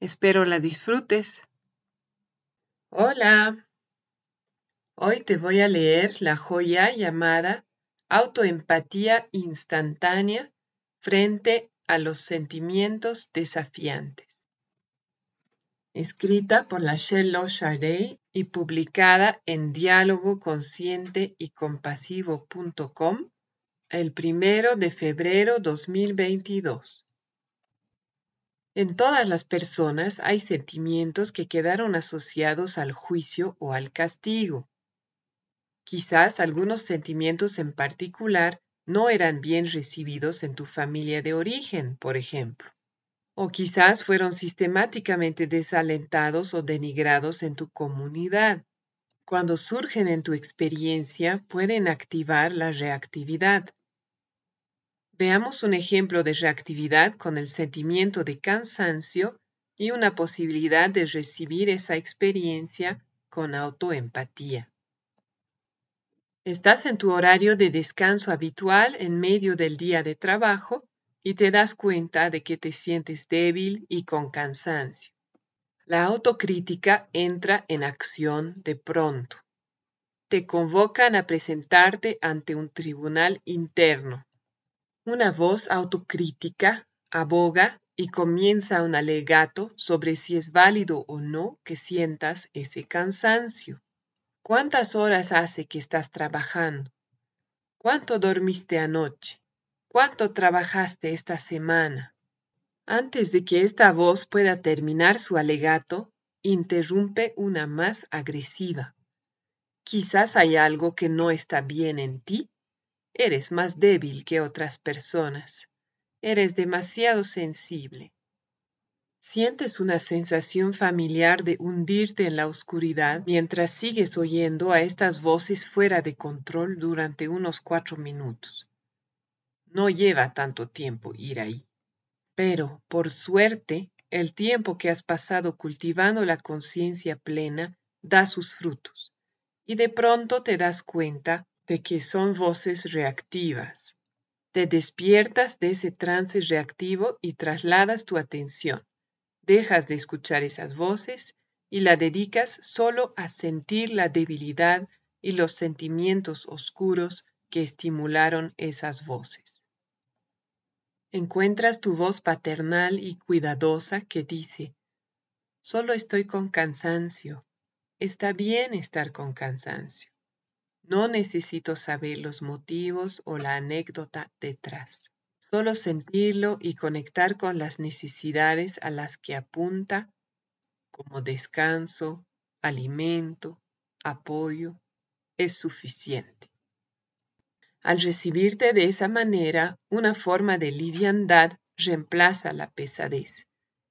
Espero la disfrutes. Hola. Hoy te voy a leer la joya llamada Autoempatía instantánea frente a los sentimientos desafiantes. Escrita por la Shelo Shardey y publicada en diálogo consciente y compasivo.com el primero de febrero 2022. En todas las personas hay sentimientos que quedaron asociados al juicio o al castigo. Quizás algunos sentimientos en particular no eran bien recibidos en tu familia de origen, por ejemplo. O quizás fueron sistemáticamente desalentados o denigrados en tu comunidad. Cuando surgen en tu experiencia pueden activar la reactividad. Veamos un ejemplo de reactividad con el sentimiento de cansancio y una posibilidad de recibir esa experiencia con autoempatía. Estás en tu horario de descanso habitual en medio del día de trabajo y te das cuenta de que te sientes débil y con cansancio. La autocrítica entra en acción de pronto. Te convocan a presentarte ante un tribunal interno una voz autocrítica aboga y comienza un alegato sobre si es válido o no que sientas ese cansancio. ¿Cuántas horas hace que estás trabajando? ¿Cuánto dormiste anoche? ¿Cuánto trabajaste esta semana? Antes de que esta voz pueda terminar su alegato, interrumpe una más agresiva. Quizás hay algo que no está bien en ti Eres más débil que otras personas. Eres demasiado sensible. Sientes una sensación familiar de hundirte en la oscuridad mientras sigues oyendo a estas voces fuera de control durante unos cuatro minutos. No lleva tanto tiempo ir ahí. Pero, por suerte, el tiempo que has pasado cultivando la conciencia plena da sus frutos. Y de pronto te das cuenta de que son voces reactivas. Te despiertas de ese trance reactivo y trasladas tu atención. Dejas de escuchar esas voces y la dedicas solo a sentir la debilidad y los sentimientos oscuros que estimularon esas voces. Encuentras tu voz paternal y cuidadosa que dice, solo estoy con cansancio. Está bien estar con cansancio. No necesito saber los motivos o la anécdota detrás. Solo sentirlo y conectar con las necesidades a las que apunta, como descanso, alimento, apoyo, es suficiente. Al recibirte de esa manera, una forma de liviandad reemplaza la pesadez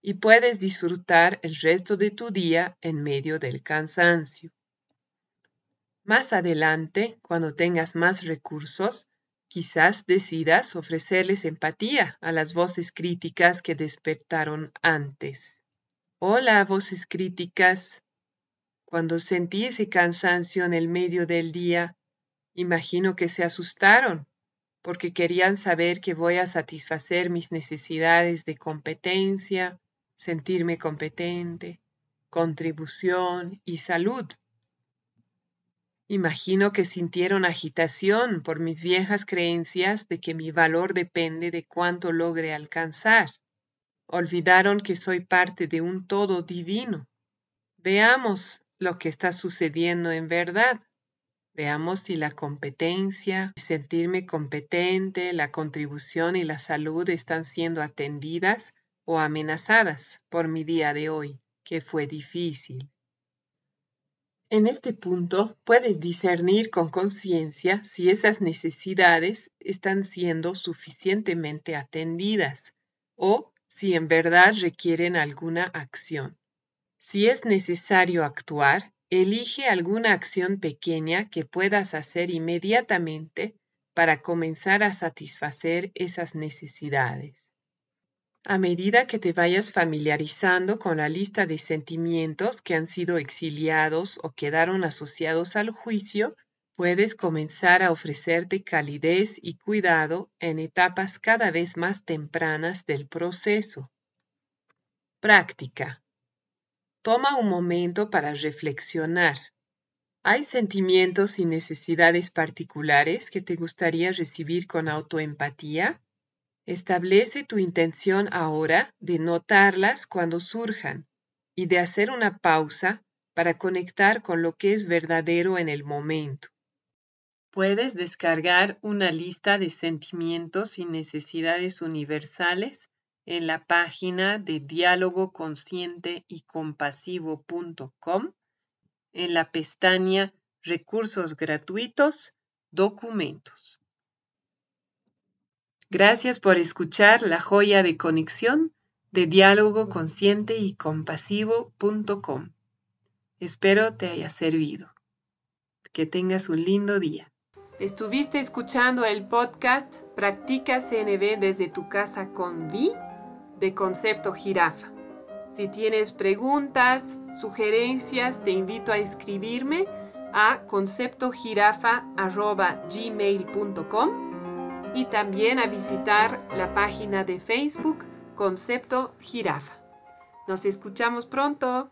y puedes disfrutar el resto de tu día en medio del cansancio. Más adelante, cuando tengas más recursos, quizás decidas ofrecerles empatía a las voces críticas que despertaron antes. Hola, voces críticas. Cuando sentí ese cansancio en el medio del día, imagino que se asustaron porque querían saber que voy a satisfacer mis necesidades de competencia, sentirme competente, contribución y salud. Imagino que sintieron agitación por mis viejas creencias de que mi valor depende de cuánto logre alcanzar. Olvidaron que soy parte de un todo divino. Veamos lo que está sucediendo en verdad. Veamos si la competencia, sentirme competente, la contribución y la salud están siendo atendidas o amenazadas por mi día de hoy, que fue difícil. En este punto puedes discernir con conciencia si esas necesidades están siendo suficientemente atendidas o si en verdad requieren alguna acción. Si es necesario actuar, elige alguna acción pequeña que puedas hacer inmediatamente para comenzar a satisfacer esas necesidades. A medida que te vayas familiarizando con la lista de sentimientos que han sido exiliados o quedaron asociados al juicio, puedes comenzar a ofrecerte calidez y cuidado en etapas cada vez más tempranas del proceso. Práctica. Toma un momento para reflexionar. ¿Hay sentimientos y necesidades particulares que te gustaría recibir con autoempatía? Establece tu intención ahora de notarlas cuando surjan y de hacer una pausa para conectar con lo que es verdadero en el momento. Puedes descargar una lista de sentimientos y necesidades universales en la página de diálogo consciente y compasivo.com en la pestaña Recursos gratuitos, Documentos. Gracias por escuchar la joya de conexión de diálogo consciente y compasivo.com. Espero te haya servido. Que tengas un lindo día. Estuviste escuchando el podcast Practica CNB desde tu casa con Vi de Concepto Jirafa. Si tienes preguntas, sugerencias, te invito a escribirme a conceptojirafa.gmail.com y también a visitar la página de Facebook Concepto Jirafa. Nos escuchamos pronto.